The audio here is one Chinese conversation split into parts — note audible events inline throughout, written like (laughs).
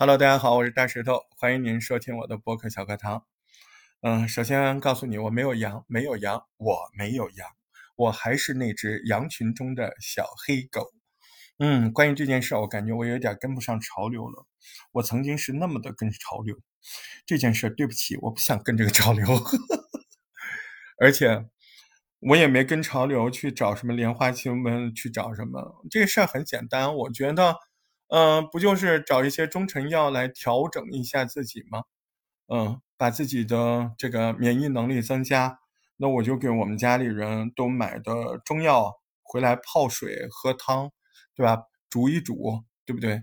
Hello，大家好，我是大石头，欢迎您收听我的播客小课堂。嗯，首先告诉你，我没有羊，没有羊，我没有羊，我还是那只羊群中的小黑狗。嗯，关于这件事，我感觉我有点跟不上潮流了。我曾经是那么的跟潮流，这件事对不起，我不想跟这个潮流。(laughs) 而且我也没跟潮流去找什么莲花清瘟，去找什么。这个事儿很简单，我觉得。嗯，不就是找一些中成药来调整一下自己吗？嗯，把自己的这个免疫能力增加。那我就给我们家里人都买的中药回来泡水喝汤，对吧？煮一煮，对不对？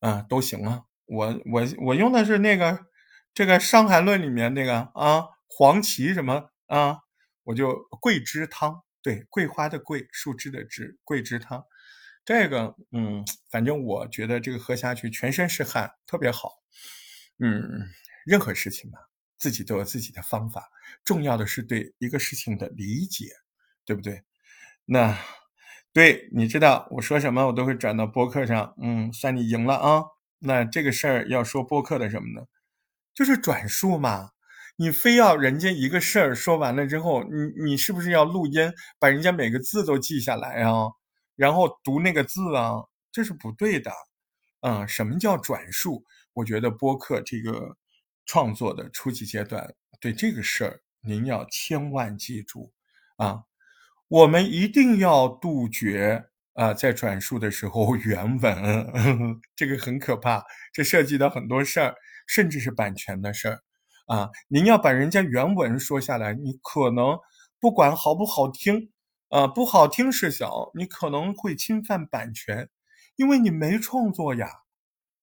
嗯，都行啊。我我我用的是那个这个《伤寒论》里面那个啊，黄芪什么啊，我就桂枝汤，对，桂花的桂，树枝的枝，桂枝汤。这个，嗯，反正我觉得这个喝下去全身是汗，特别好。嗯，任何事情嘛，自己都有自己的方法，重要的是对一个事情的理解，对不对？那，对，你知道我说什么，我都会转到播客上。嗯，算你赢了啊。那这个事儿要说播客的什么呢？就是转述嘛。你非要人家一个事儿说完了之后，你你是不是要录音，把人家每个字都记下来啊？然后读那个字啊，这是不对的，嗯，什么叫转述？我觉得播客这个创作的初级阶段，对这个事儿您要千万记住啊，我们一定要杜绝啊，在转述的时候 (laughs) 原文，(laughs) 这个很可怕，这涉及到很多事儿，甚至是版权的事儿啊。您要把人家原文说下来，你可能不管好不好听。啊，不好听是小，你可能会侵犯版权，因为你没创作呀。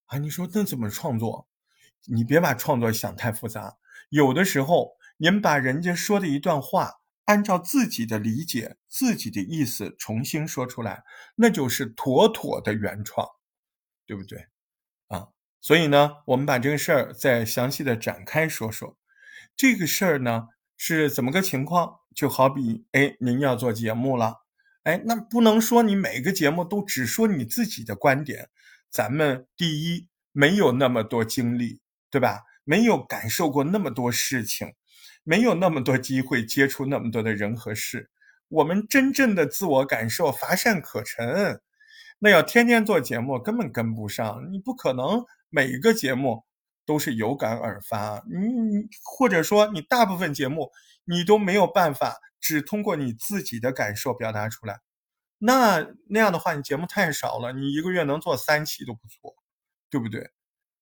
啊，你说那怎么创作？你别把创作想太复杂。有的时候，您把人家说的一段话，按照自己的理解、自己的意思重新说出来，那就是妥妥的原创，对不对？啊，所以呢，我们把这个事儿再详细的展开说说。这个事儿呢，是怎么个情况？就好比，哎，您要做节目了，哎，那不能说你每个节目都只说你自己的观点。咱们第一没有那么多精力，对吧？没有感受过那么多事情，没有那么多机会接触那么多的人和事。我们真正的自我感受乏善可陈，那要天天做节目根本跟不上。你不可能每一个节目都是有感而发，你或者说你大部分节目。你都没有办法只通过你自己的感受表达出来，那那样的话，你节目太少了。你一个月能做三期都不错，对不对？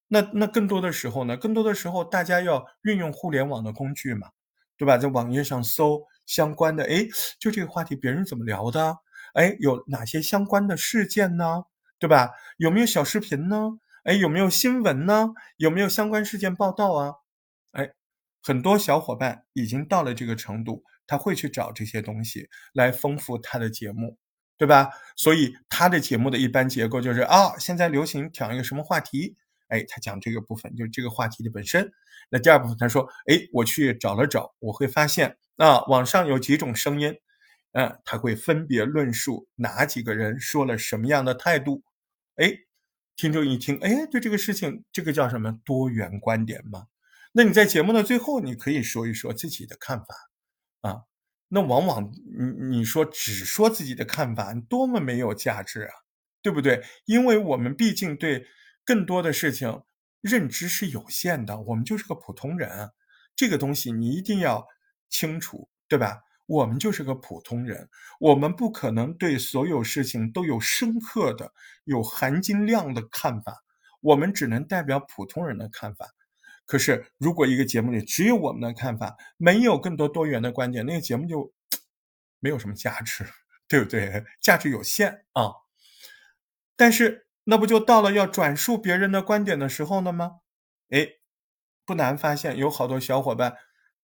那那更多的时候呢？更多的时候，大家要运用互联网的工具嘛，对吧？在网页上搜相关的，哎，就这个话题别人怎么聊的？哎，有哪些相关的事件呢？对吧？有没有小视频呢？哎，有没有新闻呢？有没有相关事件报道啊？哎。很多小伙伴已经到了这个程度，他会去找这些东西来丰富他的节目，对吧？所以他的节目的一般结构就是啊，现在流行讲一个什么话题，哎，他讲这个部分就是这个话题的本身。那第二部分他说，哎，我去找了找，我会发现啊，网上有几种声音，嗯，他会分别论述哪几个人说了什么样的态度，哎，听众一听，哎，对这个事情，这个叫什么多元观点吗？那你在节目的最后，你可以说一说自己的看法，啊，那往往你你说只说自己的看法，多么没有价值啊，对不对？因为我们毕竟对更多的事情认知是有限的，我们就是个普通人，这个东西你一定要清楚，对吧？我们就是个普通人，我们不可能对所有事情都有深刻的、有含金量的看法，我们只能代表普通人的看法。可是，如果一个节目里只有我们的看法，没有更多多元的观点，那个节目就 (tsk) 没有什么价值，对不对？价值有限啊。但是，那不就到了要转述别人的观点的时候了吗？哎，不难发现，有好多小伙伴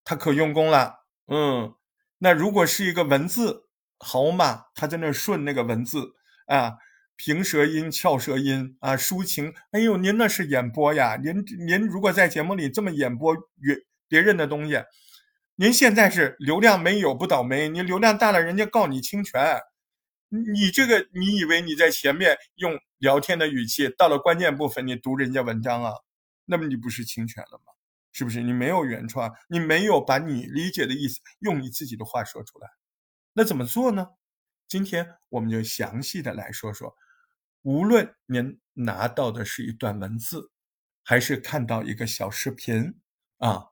他可用功了。嗯，那如果是一个文字，好嘛，他在那顺那个文字啊。平舌音、翘舌音啊，抒情。哎呦，您那是演播呀！您您如果在节目里这么演播别别人的东西，您现在是流量没有不倒霉，你流量大了，人家告你侵权。你这个，你以为你在前面用聊天的语气，到了关键部分你读人家文章啊？那么你不是侵权了吗？是不是？你没有原创，你没有把你理解的意思用你自己的话说出来，那怎么做呢？今天我们就详细的来说说，无论您拿到的是一段文字，还是看到一个小视频啊，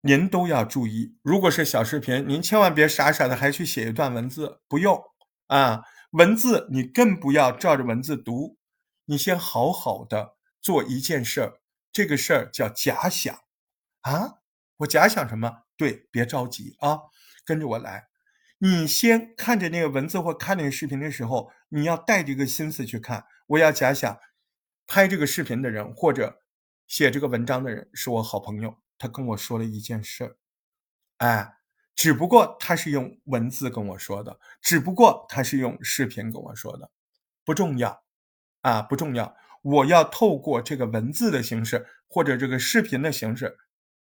您都要注意。如果是小视频，您千万别傻傻的还去写一段文字，不用啊，文字你更不要照着文字读，你先好好的做一件事儿。这个事儿叫假想，啊，我假想什么？对，别着急啊，跟着我来。你先看着那个文字或看那个视频的时候，你要带这个心思去看。我要假想，拍这个视频的人或者写这个文章的人是我好朋友，他跟我说了一件事儿，哎，只不过他是用文字跟我说的，只不过他是用视频跟我说的，不重要，啊，不重要。我要透过这个文字的形式，或者这个视频的形式，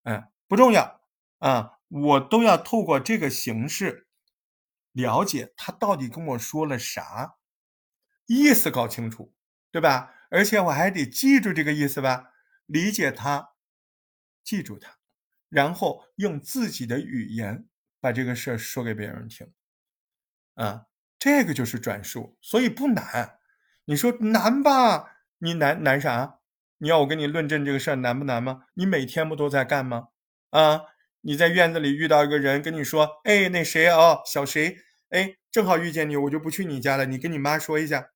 嗯，不重要啊，我都要透过这个形式了解他到底跟我说了啥，意思搞清楚，对吧？而且我还得记住这个意思吧，理解他，记住他，然后用自己的语言把这个事儿说给别人听，啊，这个就是转述，所以不难。你说难吧？你难难啥？你要我跟你论证这个事儿难不难吗？你每天不都在干吗？啊，你在院子里遇到一个人跟你说，哎，那谁啊，小谁，哎，正好遇见你，我就不去你家了。你跟你妈说一下，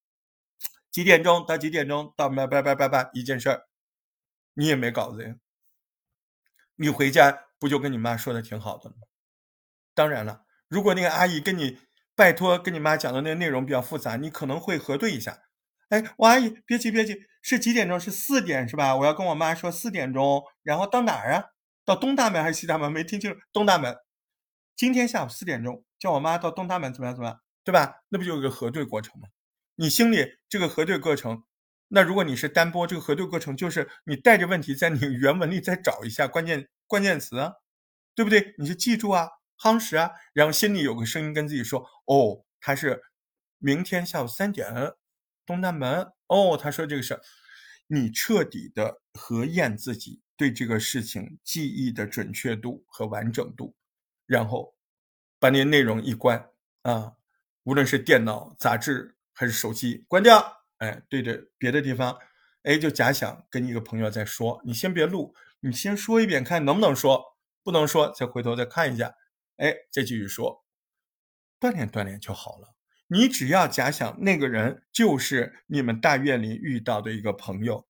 几点钟到几点钟到？拜拜拜拜拜，一件事儿，你也没稿子呀。你回家不就跟你妈说的挺好的吗？当然了，如果那个阿姨跟你拜托跟你妈讲的那内容比较复杂，你可能会核对一下。哎，王阿姨，别急别急，是几点钟？是四点是吧？我要跟我妈说四点钟，然后到哪儿啊？到东大门还是西大门？没听清楚。东大门。今天下午四点钟，叫我妈到东大门，怎么样？怎么样？对吧？那不就有个核对过程吗？你心里这个核对过程，那如果你是单播，这个核对过程就是你带着问题在你原文里再找一下关键关键词，啊，对不对？你就记住啊，夯实啊，然后心里有个声音跟自己说：哦，他是明天下午三点。东大门哦，他说这个事儿，你彻底的核验自己对这个事情记忆的准确度和完整度，然后把那内容一关啊，无论是电脑、杂志还是手机，关掉，哎，对着别的地方，哎，就假想跟一个朋友在说，你先别录，你先说一遍，看能不能说，不能说再回头再看一下，哎，再继续说，锻炼锻炼就好了。你只要假想那个人就是你们大院里遇到的一个朋友，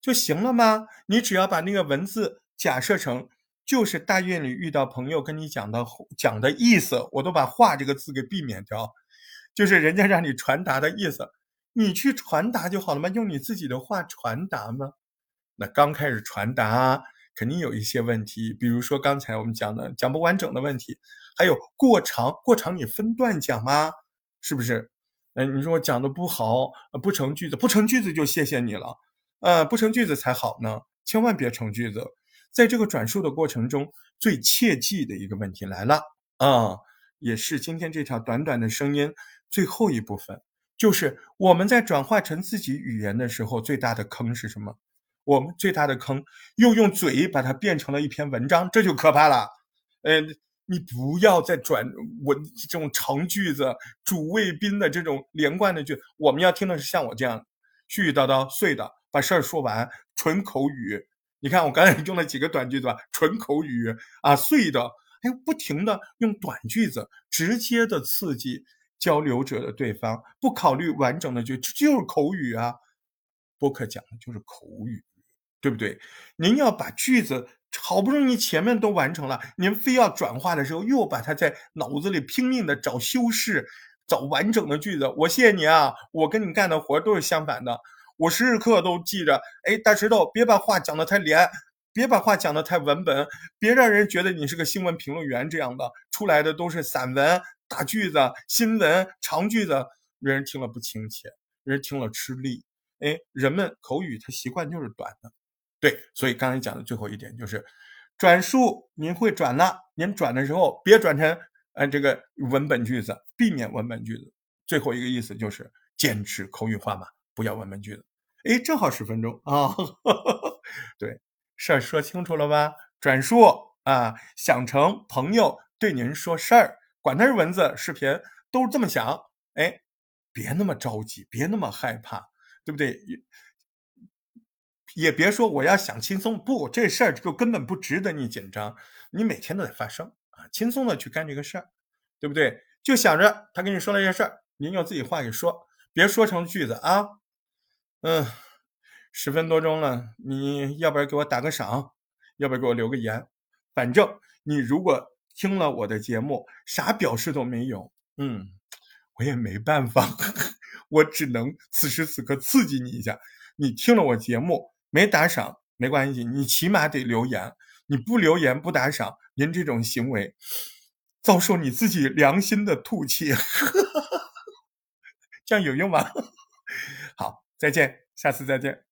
就行了吗？你只要把那个文字假设成就是大院里遇到朋友跟你讲的讲的意思，我都把“话”这个字给避免掉，就是人家让你传达的意思，你去传达就好了吗？用你自己的话传达吗？那刚开始传达肯定有一些问题，比如说刚才我们讲的讲不完整的问题，还有过长，过长你分段讲吗？是不是？哎，你说我讲的不好，不成句子，不成句子就谢谢你了，呃，不成句子才好呢，千万别成句子。在这个转述的过程中，最切记的一个问题来了啊，也是今天这条短短的声音最后一部分，就是我们在转化成自己语言的时候，最大的坑是什么？我们最大的坑又用嘴把它变成了一篇文章，这就可怕了，嗯。你不要再转文这种长句子、主谓宾的这种连贯的句，我们要听的是像我这样絮絮叨叨、碎的，把事儿说完，纯口语。你看我刚才用了几个短句子吧，纯口语啊，碎的，哎，不停的用短句子，直接的刺激交流者的对方，不考虑完整的句，这就是口语啊。播客讲的就是口语，对不对？您要把句子。好不容易前面都完成了，您非要转化的时候，又把它在脑子里拼命的找修饰，找完整的句子。我谢谢你啊，我跟你干的活都是相反的。我时时刻都记着，哎，大石头，别把话讲的太连，别把话讲的太文本，别让人觉得你是个新闻评论员这样的，出来的都是散文、大句子、新闻、长句子，人听了不亲切，人听了吃力。哎，人们口语他习惯就是短的。对，所以刚才讲的最后一点就是，转述您会转了，您转的时候别转成呃这个文本句子，避免文本句子。最后一个意思就是坚持口语化嘛，不要文本句子。哎，正好十分钟啊，(laughs) 对事儿说清楚了吧？转述啊，想成朋友对您说事儿，管他是文字、视频，都是这么想。哎，别那么着急，别那么害怕，对不对？也别说我要想轻松，不，这事儿就根本不值得你紧张。你每天都在发生啊，轻松的去干这个事儿，对不对？就想着他跟你说了一件事儿，您用自己话给说，别说成句子啊。嗯，十分多钟了，你要不然给我打个赏，要不然给我留个言。反正你如果听了我的节目，啥表示都没有，嗯，我也没办法，(laughs) 我只能此时此刻刺激你一下。你听了我节目。没打赏没关系，你起码得留言。你不留言不打赏，您这种行为遭受你自己良心的吐气，(laughs) 这样有用吗？(laughs) 好，再见，下次再见。